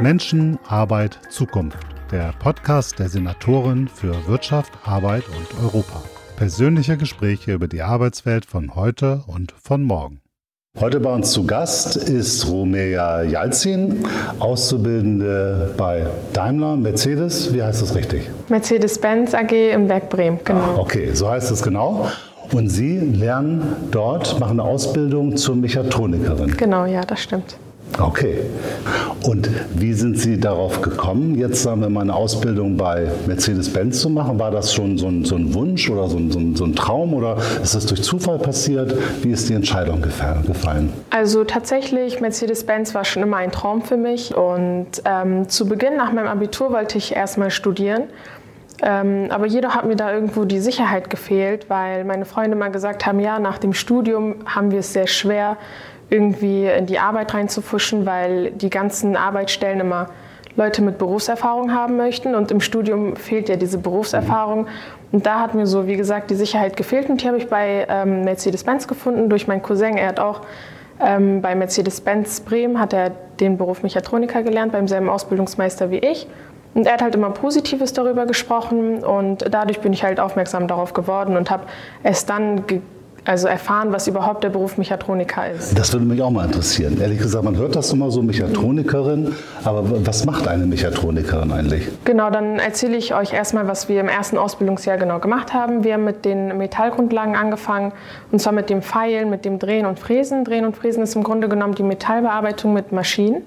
Menschen, Arbeit, Zukunft. Der Podcast der Senatorin für Wirtschaft, Arbeit und Europa. Persönliche Gespräche über die Arbeitswelt von heute und von morgen. Heute bei uns zu Gast ist Romea Jalzin, Auszubildende bei Daimler, Mercedes, wie heißt das richtig? Mercedes-Benz AG im Werk Bremen, genau. Ah, okay, so heißt es genau. Und Sie lernen dort, machen eine Ausbildung zur Mechatronikerin. Genau, ja, das stimmt. Okay. Und wie sind Sie darauf gekommen, jetzt sagen wir mal eine Ausbildung bei Mercedes-Benz zu machen? War das schon so ein, so ein Wunsch oder so ein, so, ein, Traum oder ist das durch Zufall passiert? Wie ist die Entscheidung gefallen? Also tatsächlich, Mercedes-Benz war schon immer ein Traum für mich. Und ähm, zu Beginn nach meinem Abitur wollte ich erstmal studieren. Ähm, aber jeder hat mir da irgendwo die Sicherheit gefehlt, weil meine Freunde mal gesagt haben, ja, nach dem Studium haben wir es sehr schwer, irgendwie in die Arbeit reinzufuschen, weil die ganzen Arbeitsstellen immer Leute mit Berufserfahrung haben möchten und im Studium fehlt ja diese Berufserfahrung. Und da hat mir so, wie gesagt, die Sicherheit gefehlt und die habe ich bei ähm, Mercedes-Benz gefunden durch meinen Cousin. Er hat auch ähm, bei Mercedes-Benz Bremen hat er den Beruf Mechatroniker gelernt, beim selben Ausbildungsmeister wie ich. Und er hat halt immer Positives darüber gesprochen und dadurch bin ich halt aufmerksam darauf geworden und habe es dann also erfahren, was überhaupt der Beruf Mechatroniker ist. Das würde mich auch mal interessieren. Ehrlich gesagt, man hört das immer so, Mechatronikerin, aber was macht eine Mechatronikerin eigentlich? Genau, dann erzähle ich euch erstmal, was wir im ersten Ausbildungsjahr genau gemacht haben. Wir haben mit den Metallgrundlagen angefangen, und zwar mit dem Feilen, mit dem Drehen und Fräsen. Drehen und Fräsen ist im Grunde genommen die Metallbearbeitung mit Maschinen.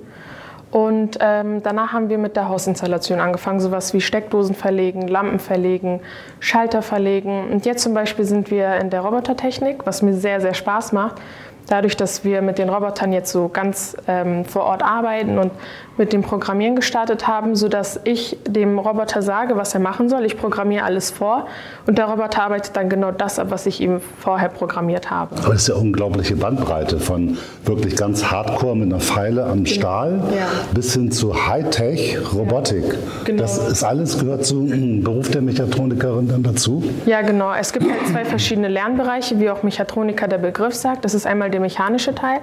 Und ähm, danach haben wir mit der Hausinstallation angefangen, sowas wie Steckdosen verlegen, Lampen verlegen, Schalter verlegen. Und jetzt zum Beispiel sind wir in der Robotertechnik, was mir sehr, sehr Spaß macht dadurch, dass wir mit den Robotern jetzt so ganz ähm, vor Ort arbeiten und mit dem Programmieren gestartet haben, sodass ich dem Roboter sage, was er machen soll. Ich programmiere alles vor und der Roboter arbeitet dann genau das ab, was ich ihm vorher programmiert habe. Aber das ist ja unglaubliche Bandbreite von wirklich ganz Hardcore mit einer Pfeile am. Stahl ja. bis hin zu Hightech-Robotik. Ja. Genau. Das ist alles gehört zum Beruf der Mechatronikerin dann dazu? Ja, genau. Es gibt halt zwei verschiedene Lernbereiche, wie auch Mechatroniker der Begriff sagt. Das ist einmal der mechanische Teil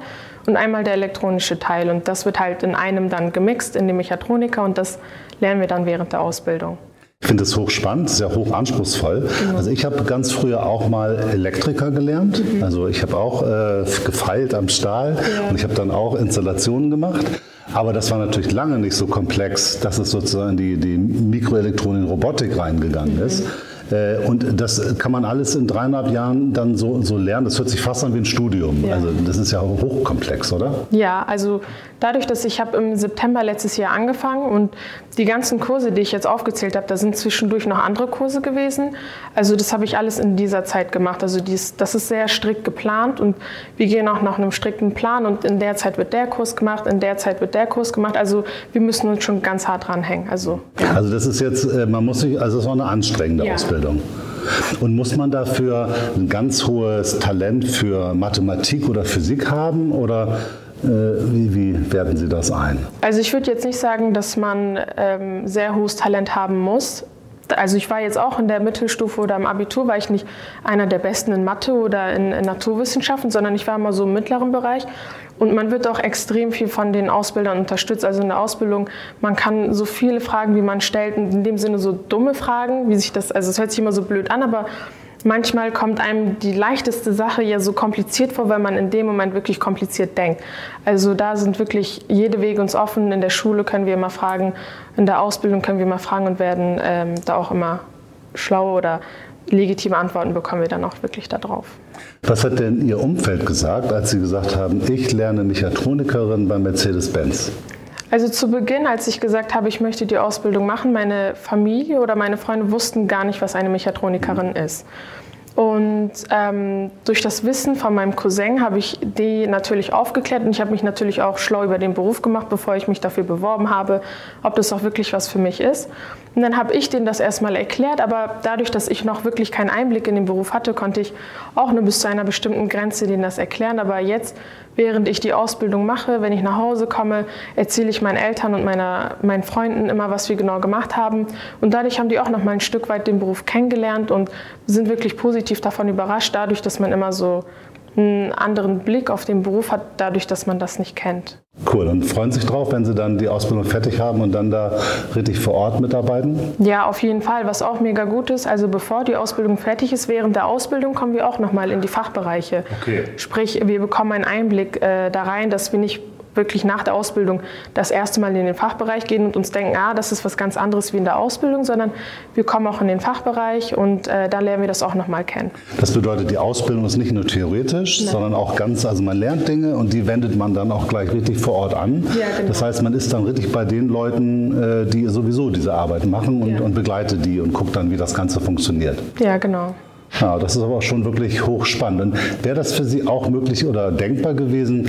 und einmal der elektronische Teil. Und das wird halt in einem dann gemixt in dem Mechatroniker und das lernen wir dann während der Ausbildung. Ich finde es hochspannend, sehr hoch anspruchsvoll. Genau. Also ich habe ganz früher auch mal Elektriker gelernt. Mhm. Also ich habe auch äh, gefeilt am Stahl ja. und ich habe dann auch Installationen gemacht. Aber das war natürlich lange nicht so komplex, dass es sozusagen die, die Mikroelektronik-Robotik reingegangen ist. Mhm. Äh, und das kann man alles in dreieinhalb Jahren dann so, so lernen. Das hört sich fast an wie ein Studium. Ja. Also das ist ja hochkomplex, oder? Ja, also dadurch, dass ich habe im September letztes Jahr angefangen und die ganzen Kurse, die ich jetzt aufgezählt habe, da sind zwischendurch noch andere Kurse gewesen. Also das habe ich alles in dieser Zeit gemacht. Also dies, das ist sehr strikt geplant und wir gehen auch nach einem strikten Plan und in der Zeit wird der Kurs gemacht, in der Zeit wird der Kurs gemacht. Also wir müssen uns schon ganz hart dranhängen. Also, ja. also das ist jetzt, äh, man muss sich, also es ist auch eine anstrengende ja. Ausbildung. Und muss man dafür ein ganz hohes Talent für Mathematik oder Physik haben oder äh, wie, wie, werten Sie das ein? Also ich würde jetzt nicht sagen, dass man ähm, sehr hohes Talent haben muss. Also ich war jetzt auch in der Mittelstufe oder im Abitur, war ich nicht einer der Besten in Mathe oder in, in Naturwissenschaften, sondern ich war immer so im mittleren Bereich. Und man wird auch extrem viel von den Ausbildern unterstützt. Also in der Ausbildung, man kann so viele Fragen, wie man stellt, in dem Sinne so dumme Fragen, wie sich das, also es hört sich immer so blöd an, aber manchmal kommt einem die leichteste Sache ja so kompliziert vor, weil man in dem Moment wirklich kompliziert denkt. Also da sind wirklich jede Wege uns offen. In der Schule können wir immer fragen, in der Ausbildung können wir immer fragen und werden ähm, da auch immer schlaue oder legitime Antworten bekommen wir dann auch wirklich darauf. Was hat denn Ihr Umfeld gesagt, als Sie gesagt haben, ich lerne Mechatronikerin bei Mercedes-Benz? Also zu Beginn, als ich gesagt habe, ich möchte die Ausbildung machen, meine Familie oder meine Freunde wussten gar nicht, was eine Mechatronikerin ist. Und ähm, durch das Wissen von meinem Cousin habe ich die natürlich aufgeklärt und ich habe mich natürlich auch schlau über den Beruf gemacht, bevor ich mich dafür beworben habe, ob das auch wirklich was für mich ist. Und dann habe ich denen das erstmal erklärt, aber dadurch, dass ich noch wirklich keinen Einblick in den Beruf hatte, konnte ich auch nur bis zu einer bestimmten Grenze denen das erklären. Aber jetzt, während ich die Ausbildung mache, wenn ich nach Hause komme, erzähle ich meinen Eltern und meiner, meinen Freunden immer, was wir genau gemacht haben. Und dadurch haben die auch noch mal ein Stück weit den Beruf kennengelernt und sind wirklich positiv davon überrascht, dadurch, dass man immer so einen anderen Blick auf den Beruf hat, dadurch, dass man das nicht kennt. Cool, und freuen sich drauf, wenn Sie dann die Ausbildung fertig haben und dann da richtig vor Ort mitarbeiten? Ja, auf jeden Fall, was auch mega gut ist. Also bevor die Ausbildung fertig ist, während der Ausbildung kommen wir auch nochmal in die Fachbereiche. Okay. Sprich, wir bekommen einen Einblick äh, da rein, dass wir nicht wirklich nach der Ausbildung das erste Mal in den Fachbereich gehen und uns denken, ah, das ist was ganz anderes wie in der Ausbildung, sondern wir kommen auch in den Fachbereich und äh, da lernen wir das auch nochmal kennen. Das bedeutet, die Ausbildung ist nicht nur theoretisch, Nein. sondern auch ganz, also man lernt Dinge und die wendet man dann auch gleich richtig vor Ort an. Ja, genau. Das heißt, man ist dann richtig bei den Leuten, äh, die sowieso diese Arbeit machen und, ja. und begleitet die und guckt dann, wie das Ganze funktioniert. Ja, genau. Ja, das ist aber auch schon wirklich hochspannend. Wäre das für Sie auch möglich oder denkbar gewesen?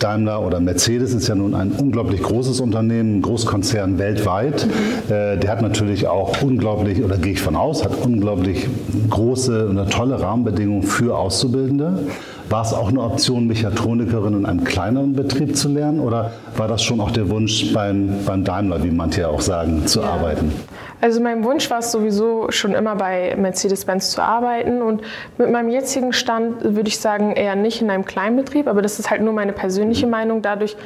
Daimler oder Mercedes ist ja nun ein unglaublich großes Unternehmen, ein Großkonzern weltweit. Mhm. Äh, der hat natürlich auch unglaublich, oder gehe ich von aus, hat unglaublich große und tolle Rahmenbedingungen für Auszubildende. War es auch eine Option, Mechatronikerin in einem kleineren Betrieb zu lernen oder war das schon auch der Wunsch beim, beim Daimler, wie manche ja auch sagen, zu ja. arbeiten? Also mein Wunsch war es sowieso schon immer bei Mercedes-Benz zu arbeiten und mit meinem jetzigen Stand würde ich sagen eher nicht in einem Kleinbetrieb, aber das ist halt nur meine persönliche mhm. Meinung dadurch,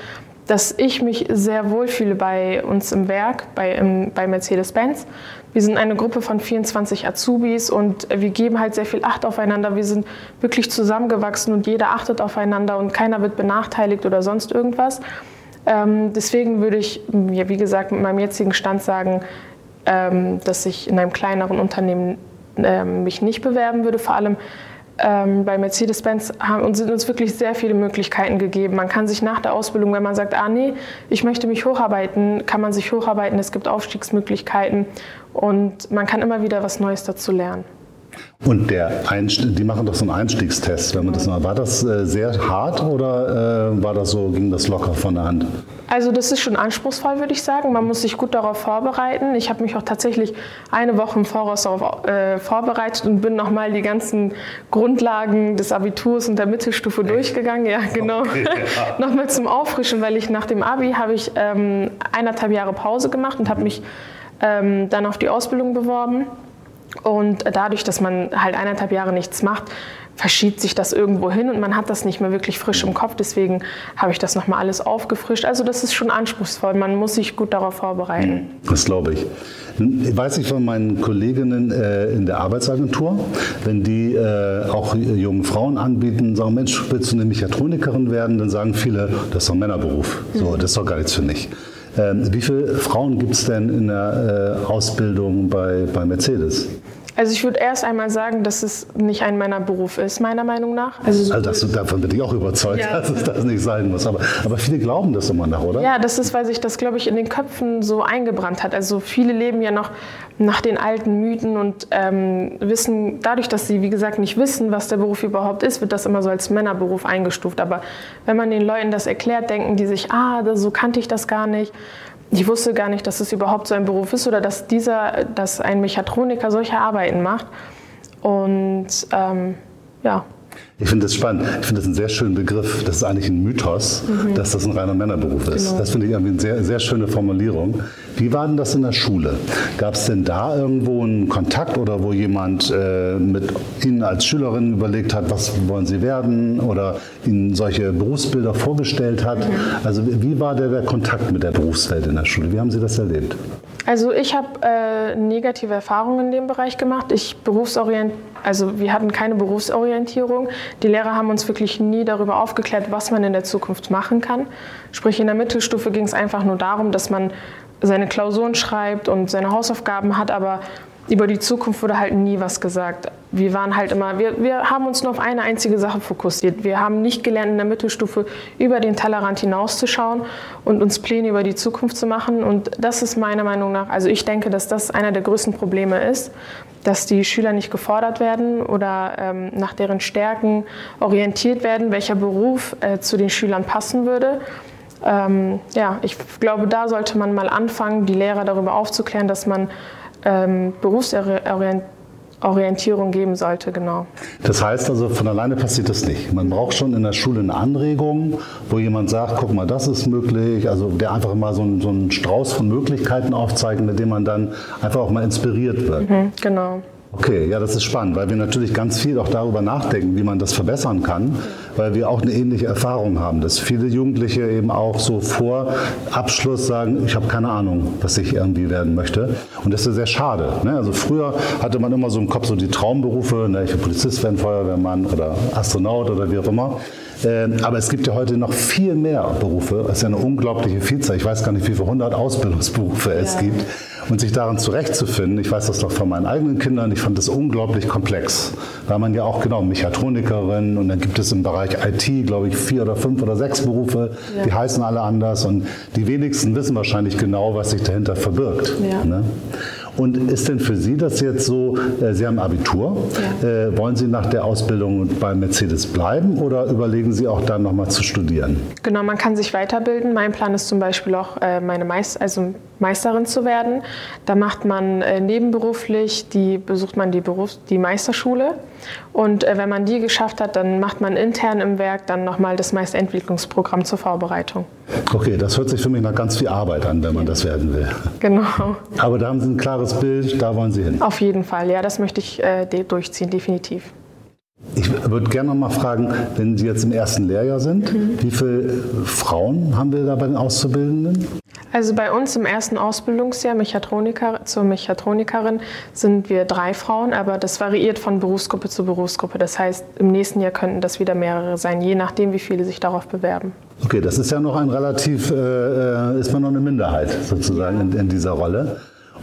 dass ich mich sehr wohlfühle bei uns im Werk, bei, bei Mercedes-Benz. Wir sind eine Gruppe von 24 Azubis und wir geben halt sehr viel Acht aufeinander. Wir sind wirklich zusammengewachsen und jeder achtet aufeinander und keiner wird benachteiligt oder sonst irgendwas. Ähm, deswegen würde ich, ja, wie gesagt, mit meinem jetzigen Stand sagen, ähm, dass ich in einem kleineren Unternehmen ähm, mich nicht bewerben würde. Vor allem ähm, bei Mercedes-Benz sind uns wirklich sehr viele Möglichkeiten gegeben. Man kann sich nach der Ausbildung, wenn man sagt, ah nee, ich möchte mich hocharbeiten, kann man sich hocharbeiten. Es gibt Aufstiegsmöglichkeiten und man kann immer wieder was Neues dazu lernen. Und der die machen doch so einen Einstiegstest, wenn man das mal. War das äh, sehr hart oder äh, war das so, ging das locker von der Hand? Also das ist schon anspruchsvoll, würde ich sagen. Man muss sich gut darauf vorbereiten. Ich habe mich auch tatsächlich eine Woche im Voraus darauf äh, vorbereitet und bin nochmal die ganzen Grundlagen des Abiturs und der Mittelstufe durchgegangen. Ja, genau. Okay, ja. nochmal zum Auffrischen, weil ich nach dem Abi habe ich ähm, eineinhalb Jahre Pause gemacht und habe mich ähm, dann auf die Ausbildung beworben. Und dadurch, dass man halt eineinhalb Jahre nichts macht, verschiebt sich das irgendwo hin und man hat das nicht mehr wirklich frisch im Kopf. Deswegen habe ich das nochmal alles aufgefrischt. Also das ist schon anspruchsvoll. Man muss sich gut darauf vorbereiten. Das glaube ich. Ich weiß ich von meinen Kolleginnen äh, in der Arbeitsagentur, wenn die äh, auch jungen Frauen anbieten, sagen, Mensch, willst du eine Mechatronikerin werden? Dann sagen viele, das ist doch ein Männerberuf. So, das ist doch gar nichts für mich. Ähm, wie viele Frauen gibt es denn in der äh, Ausbildung bei, bei Mercedes? Also ich würde erst einmal sagen, dass es nicht ein Männerberuf ist, meiner Meinung nach. Also, so also das, davon bin ich auch überzeugt, ja. dass es das nicht sein muss. Aber, aber viele glauben das immer noch, oder? Ja, das ist, weil sich das, glaube ich, in den Köpfen so eingebrannt hat. Also viele leben ja noch nach den alten Mythen und ähm, wissen, dadurch, dass sie, wie gesagt, nicht wissen, was der Beruf überhaupt ist, wird das immer so als Männerberuf eingestuft. Aber wenn man den Leuten das erklärt, denken die sich, ah, so kannte ich das gar nicht ich wusste gar nicht, dass es überhaupt so ein Beruf ist oder dass dieser, dass ein Mechatroniker solche Arbeiten macht. Und ähm, ja. Ich finde das spannend. Ich finde das einen sehr schönen Begriff. Das ist eigentlich ein Mythos, mhm. dass das ein reiner Männerberuf ist. Genau. Das finde ich irgendwie eine sehr, sehr schöne Formulierung. Wie war denn das in der Schule? Gab es denn da irgendwo einen Kontakt oder wo jemand äh, mit Ihnen als Schülerin überlegt hat, was wollen Sie werden oder Ihnen solche Berufsbilder vorgestellt hat? Mhm. Also wie war der, der Kontakt mit der Berufswelt in der Schule? Wie haben Sie das erlebt? Also ich habe äh, negative Erfahrungen in dem Bereich gemacht. Ich berufsorient, also wir hatten keine Berufsorientierung. Die Lehrer haben uns wirklich nie darüber aufgeklärt, was man in der Zukunft machen kann. Sprich in der Mittelstufe ging es einfach nur darum, dass man seine Klausuren schreibt und seine Hausaufgaben hat, aber über die Zukunft wurde halt nie was gesagt. Wir waren halt immer, wir, wir haben uns nur auf eine einzige Sache fokussiert. Wir haben nicht gelernt, in der Mittelstufe über den Tellerrand hinauszuschauen und uns Pläne über die Zukunft zu machen. Und das ist meiner Meinung nach, also ich denke, dass das einer der größten Probleme ist, dass die Schüler nicht gefordert werden oder ähm, nach deren Stärken orientiert werden, welcher Beruf äh, zu den Schülern passen würde. Ähm, ja, ich glaube, da sollte man mal anfangen, die Lehrer darüber aufzuklären, dass man ähm, Berufsorientierung geben sollte, genau. Das heißt also, von alleine passiert das nicht. Man braucht schon in der Schule eine Anregung, wo jemand sagt, guck mal, das ist möglich, also der einfach mal so, einen, so einen Strauß von Möglichkeiten aufzeigt, mit dem man dann einfach auch mal inspiriert wird. Mhm, genau. Okay, ja, das ist spannend, weil wir natürlich ganz viel auch darüber nachdenken, wie man das verbessern kann, weil wir auch eine ähnliche Erfahrung haben, dass viele Jugendliche eben auch so vor Abschluss sagen, ich habe keine Ahnung, was ich irgendwie werden möchte. Und das ist sehr schade. Ne? Also früher hatte man immer so im Kopf so die Traumberufe, ne? ich will Polizist werden, Feuerwehrmann oder Astronaut oder wie auch immer. Ähm, aber es gibt ja heute noch viel mehr Berufe. Es ist ja eine unglaubliche Vielzahl. Ich weiß gar nicht, wie viele hundert Ausbildungsberufe es ja. gibt. Und sich darin zurechtzufinden, ich weiß das noch von meinen eigenen Kindern, ich fand das unglaublich komplex, weil man ja auch genau Mechatronikerin und dann gibt es im Bereich IT, glaube ich, vier oder fünf oder sechs Berufe, ja. die heißen alle anders und die wenigsten wissen wahrscheinlich genau, was sich dahinter verbirgt. Ja. Ne? Und ist denn für Sie das jetzt so, äh, Sie haben Abitur, ja. äh, wollen Sie nach der Ausbildung bei Mercedes bleiben oder überlegen Sie auch dann nochmal zu studieren? Genau, man kann sich weiterbilden. Mein Plan ist zum Beispiel auch, äh, meine Meist also Meisterin zu werden. Da macht man äh, nebenberuflich, die, besucht man die, Berufs-, die Meisterschule und äh, wenn man die geschafft hat, dann macht man intern im Werk dann nochmal das Meisterentwicklungsprogramm zur Vorbereitung. Okay, das hört sich für mich nach ganz viel Arbeit an, wenn man das werden will. Genau. Aber da haben Sie ein klares Bild, da wollen Sie hin. Auf jeden Fall, ja, das möchte ich äh, durchziehen, definitiv. Ich würde gerne noch mal fragen, wenn Sie jetzt im ersten Lehrjahr sind, mhm. wie viele Frauen haben wir da bei den Auszubildenden? Also bei uns im ersten Ausbildungsjahr Mechatroniker, zur Mechatronikerin sind wir drei Frauen, aber das variiert von Berufsgruppe zu Berufsgruppe. Das heißt, im nächsten Jahr könnten das wieder mehrere sein, je nachdem, wie viele sich darauf bewerben. Okay, das ist ja noch ein relativ, äh, äh ist man noch eine Minderheit sozusagen in, in dieser Rolle.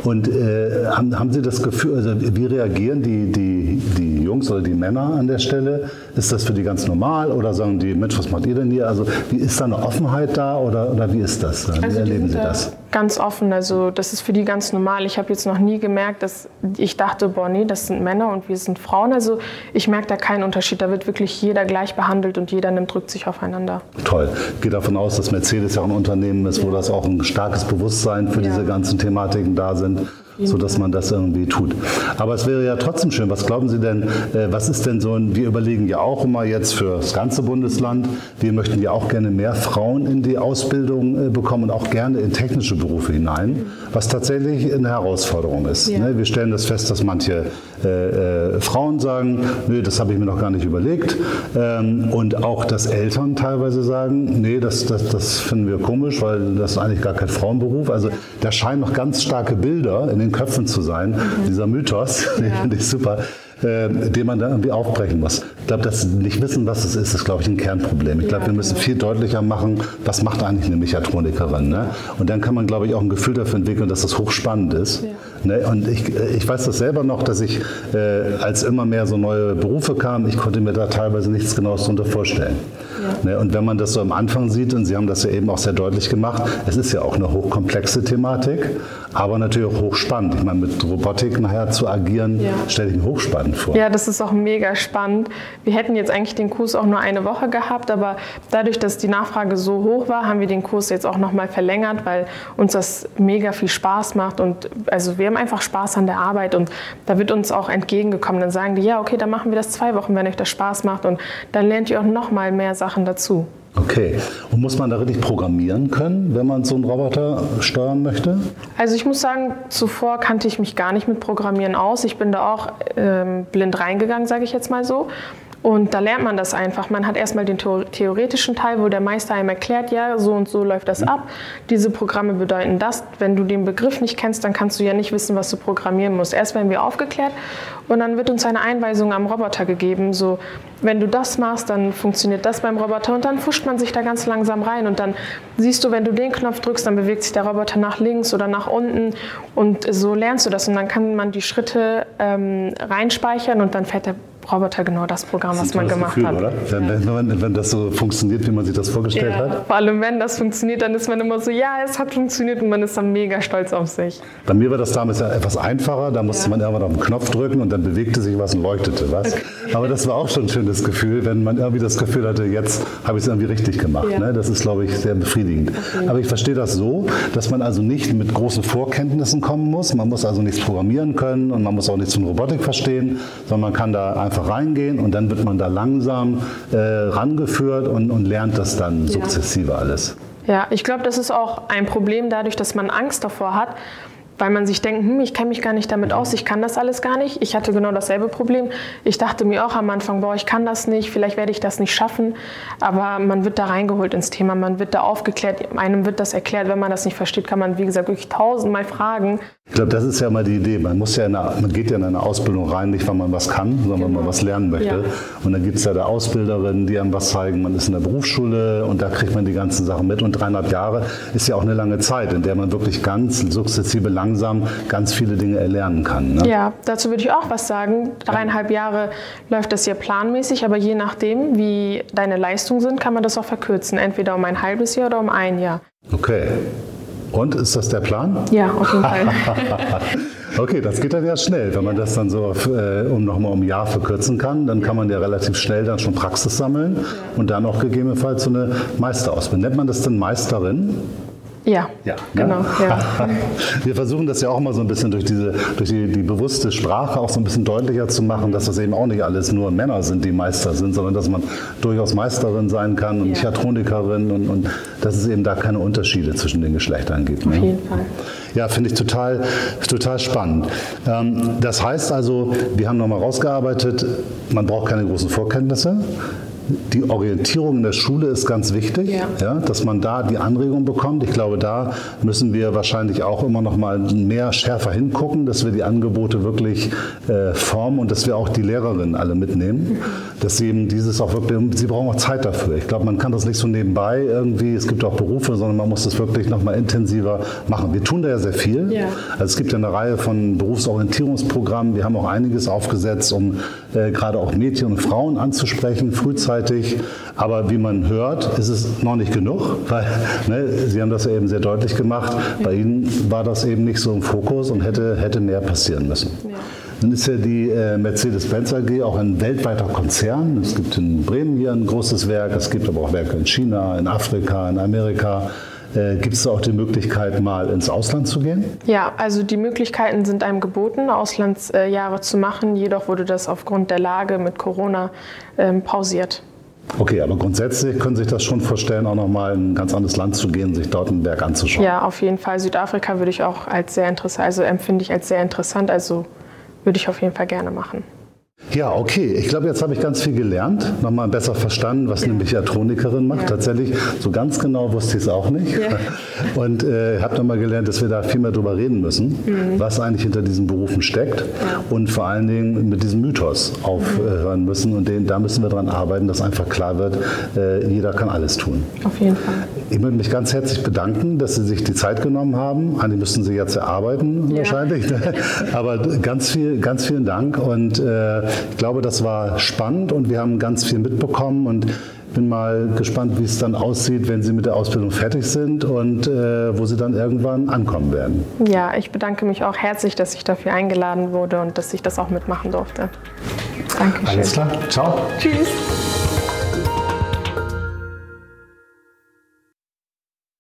Und äh, haben, haben, Sie das Gefühl, also wie reagieren die, die, die Jungs oder die Männer an der Stelle? Ist das für die ganz normal oder sagen die, Mensch, was macht ihr denn hier? Also wie ist da eine Offenheit da oder, oder wie ist das? Wie also erleben Sie das? Ganz offen, also das ist für die ganz normal. Ich habe jetzt noch nie gemerkt, dass ich dachte, boah, nee, das sind Männer und wir sind Frauen. Also ich merke da keinen Unterschied. Da wird wirklich jeder gleich behandelt und jeder nimmt, drückt sich aufeinander. Toll. Ich gehe davon aus, dass Mercedes ja auch ein Unternehmen ist, ja. wo das auch ein starkes Bewusstsein für ja. diese ganzen Thematiken da sind so dass man das irgendwie tut. Aber es wäre ja trotzdem schön. Was glauben Sie denn, äh, was ist denn so ein, wir überlegen ja auch immer jetzt für das ganze Bundesland, wir möchten ja auch gerne mehr Frauen in die Ausbildung äh, bekommen und auch gerne in technische Berufe hinein, was tatsächlich eine Herausforderung ist. Ja. Ne? Wir stellen das fest, dass manche äh, äh, Frauen sagen, nee, das habe ich mir noch gar nicht überlegt. Ähm, und auch, dass Eltern teilweise sagen, nee, das, das, das finden wir komisch, weil das ist eigentlich gar kein Frauenberuf. Also da scheinen noch ganz starke Bilder in den Köpfen zu sein. Mhm. Dieser Mythos, ja. den finde ich super äh, den man da irgendwie aufbrechen muss. Ich glaube, das nicht wissen, was es ist, ist, glaube ich, ein Kernproblem. Ich glaube, wir müssen viel deutlicher machen, was macht eigentlich eine Mechatronikerin. Ne? Und dann kann man, glaube ich, auch ein Gefühl dafür entwickeln, dass das hochspannend ist. Ne? Und ich, äh, ich weiß das selber noch, dass ich, äh, als immer mehr so neue Berufe kamen, ich konnte mir da teilweise nichts Genaues darunter vorstellen. Ja. Ne? Und wenn man das so am Anfang sieht, und Sie haben das ja eben auch sehr deutlich gemacht, es ist ja auch eine hochkomplexe Thematik, aber natürlich auch hochspannend. Ich meine, mit Robotik nachher zu agieren, ja. stelle ich mir hochspannend vor. Ja, das ist auch mega spannend. Wir hätten jetzt eigentlich den Kurs auch nur eine Woche gehabt, aber dadurch, dass die Nachfrage so hoch war, haben wir den Kurs jetzt auch nochmal verlängert, weil uns das mega viel Spaß macht und also wir haben einfach Spaß an der Arbeit und da wird uns auch entgegengekommen. Dann sagen die, ja, okay, dann machen wir das zwei Wochen, wenn euch das Spaß macht und dann lernt ihr auch noch mal mehr Sachen dazu. Okay. Und muss man da richtig programmieren können, wenn man so einen Roboter steuern möchte? Also ich muss sagen, zuvor kannte ich mich gar nicht mit Programmieren aus. Ich bin da auch ähm, blind reingegangen, sage ich jetzt mal so. Und da lernt man das einfach. Man hat erstmal den theoretischen Teil, wo der Meister einem erklärt, ja, so und so läuft das ab. Diese Programme bedeuten das. Wenn du den Begriff nicht kennst, dann kannst du ja nicht wissen, was du programmieren musst. Erst werden wir aufgeklärt und dann wird uns eine Einweisung am Roboter gegeben. So, wenn du das machst, dann funktioniert das beim Roboter und dann fuscht man sich da ganz langsam rein und dann siehst du, wenn du den Knopf drückst, dann bewegt sich der Roboter nach links oder nach unten und so lernst du das und dann kann man die Schritte ähm, reinspeichern und dann fährt der Roboter genau das Programm, das was man gemacht Gefühl, hat. Oder? Wenn, ja. wenn, wenn, das so funktioniert, wie man sich das vorgestellt ja. hat. Vor allem, wenn das funktioniert, dann ist man immer so, ja, es hat funktioniert und man ist dann mega stolz auf sich. Bei mir war das damals ja etwas einfacher. Da musste ja. man irgendwann auf den Knopf drücken und dann bewegte sich was und leuchtete was. Okay. Aber das war auch schon ein schönes Gefühl, wenn man irgendwie das Gefühl hatte, jetzt habe ich es irgendwie richtig gemacht. Ne? Das ist, glaube ich, sehr befriedigend. Okay. Aber ich verstehe das so, dass man also nicht mit großen Vorkenntnissen kommen muss. Man muss also nichts programmieren können und man muss auch nichts von Robotik verstehen, sondern man kann da einfach reingehen und dann wird man da langsam äh, rangeführt und, und lernt das dann sukzessive alles. Ja, ich glaube, das ist auch ein Problem dadurch, dass man Angst davor hat, weil man sich denkt, hm, ich kenne mich gar nicht damit aus, ich kann das alles gar nicht. Ich hatte genau dasselbe Problem. Ich dachte mir auch am Anfang, boah, ich kann das nicht, vielleicht werde ich das nicht schaffen. Aber man wird da reingeholt ins Thema, man wird da aufgeklärt, einem wird das erklärt. Wenn man das nicht versteht, kann man, wie gesagt, wirklich tausendmal fragen. Ich glaube, das ist ja mal die Idee. Man, muss ja eine, man geht ja in eine Ausbildung rein, nicht weil man was kann, sondern genau. weil man was lernen möchte. Ja. Und dann gibt es ja da Ausbilderinnen, die einem was zeigen. Man ist in der Berufsschule und da kriegt man die ganzen Sachen mit. Und dreieinhalb Jahre ist ja auch eine lange Zeit, in der man wirklich ganz sukzessive langsam ganz viele Dinge erlernen kann. Ne? Ja, dazu würde ich auch was sagen. Dreieinhalb Jahre läuft das hier planmäßig, aber je nachdem, wie deine Leistungen sind, kann man das auch verkürzen. Entweder um ein halbes Jahr oder um ein Jahr. Okay. Und ist das der Plan? Ja, auf jeden Fall. okay, das geht dann ja schnell. Wenn man das dann so äh, um nochmal um ein Jahr verkürzen kann, dann kann man ja relativ schnell dann schon Praxis sammeln und dann auch gegebenenfalls so eine Meisterausbildung. Nennt man das denn Meisterin? Ja, ja genau. Ja. Wir versuchen das ja auch immer so ein bisschen durch, diese, durch die, die, bewusste Sprache auch so ein bisschen deutlicher zu machen, dass das eben auch nicht alles nur Männer sind, die Meister sind, sondern dass man durchaus Meisterin sein kann und ja. Mechatronikerin und, und dass es eben da keine Unterschiede zwischen den Geschlechtern gibt. Auf ne? jeden Fall. Ja, finde ich total, total spannend. Ähm, das heißt also, wir haben nochmal rausgearbeitet, man braucht keine großen Vorkenntnisse die Orientierung in der Schule ist ganz wichtig, ja. ja. dass man da die Anregung bekommt. Ich glaube, da müssen wir wahrscheinlich auch immer noch mal mehr schärfer hingucken, dass wir die Angebote wirklich äh, formen und dass wir auch die Lehrerinnen alle mitnehmen, dass sie eben dieses auch wirklich, sie brauchen auch Zeit dafür. Ich glaube, man kann das nicht so nebenbei irgendwie, es gibt auch Berufe, sondern man muss das wirklich noch mal intensiver machen. Wir tun da ja sehr viel. Ja. Also es gibt ja eine Reihe von Berufsorientierungsprogrammen. Wir haben auch einiges aufgesetzt, um äh, gerade auch Mädchen und Frauen anzusprechen, frühzeitig gleichzeitig. Aber wie man hört, ist es noch nicht genug, weil ne, Sie haben das ja eben sehr deutlich gemacht. Bei Ihnen war das eben nicht so im Fokus und hätte, hätte mehr passieren müssen. Ja. Nun ist ja die äh, Mercedes-Benz AG auch ein weltweiter Konzern. Es gibt in Bremen hier ein großes Werk, es gibt aber auch Werke in China, in Afrika, in Amerika. Äh, Gibt es auch die Möglichkeit, mal ins Ausland zu gehen? Ja, also die Möglichkeiten sind einem geboten, Auslandsjahre zu machen. Jedoch wurde das aufgrund der Lage mit Corona ähm, pausiert. Okay, aber grundsätzlich können Sie sich das schon vorstellen, auch nochmal in ein ganz anderes Land zu gehen, sich dort ein Werk anzuschauen. Ja, auf jeden Fall. Südafrika würde ich auch als sehr interessant, also empfinde ich als sehr interessant, also würde ich auf jeden Fall gerne machen. Ja, okay. Ich glaube, jetzt habe ich ganz viel gelernt, nochmal besser verstanden, was ja. eine Mechatronikerin macht. Ja. Tatsächlich, so ganz genau wusste ich es auch nicht. Ja. Und äh, habe nochmal gelernt, dass wir da viel mehr drüber reden müssen, mhm. was eigentlich hinter diesen Berufen steckt und vor allen Dingen mit diesem Mythos aufhören müssen. Und den, da müssen wir daran arbeiten, dass einfach klar wird, äh, jeder kann alles tun. Auf jeden Fall. Ich möchte mich ganz herzlich bedanken, dass Sie sich die Zeit genommen haben. Eigentlich müssten Sie jetzt erarbeiten wahrscheinlich. Ne? Aber ganz, viel, ganz vielen Dank und äh, ich glaube, das war spannend und wir haben ganz viel mitbekommen und bin mal gespannt, wie es dann aussieht, wenn Sie mit der Ausbildung fertig sind und äh, wo Sie dann irgendwann ankommen werden. Ja, ich bedanke mich auch herzlich, dass ich dafür eingeladen wurde und dass ich das auch mitmachen durfte. Dankeschön. Alles klar. Ciao. Tschüss.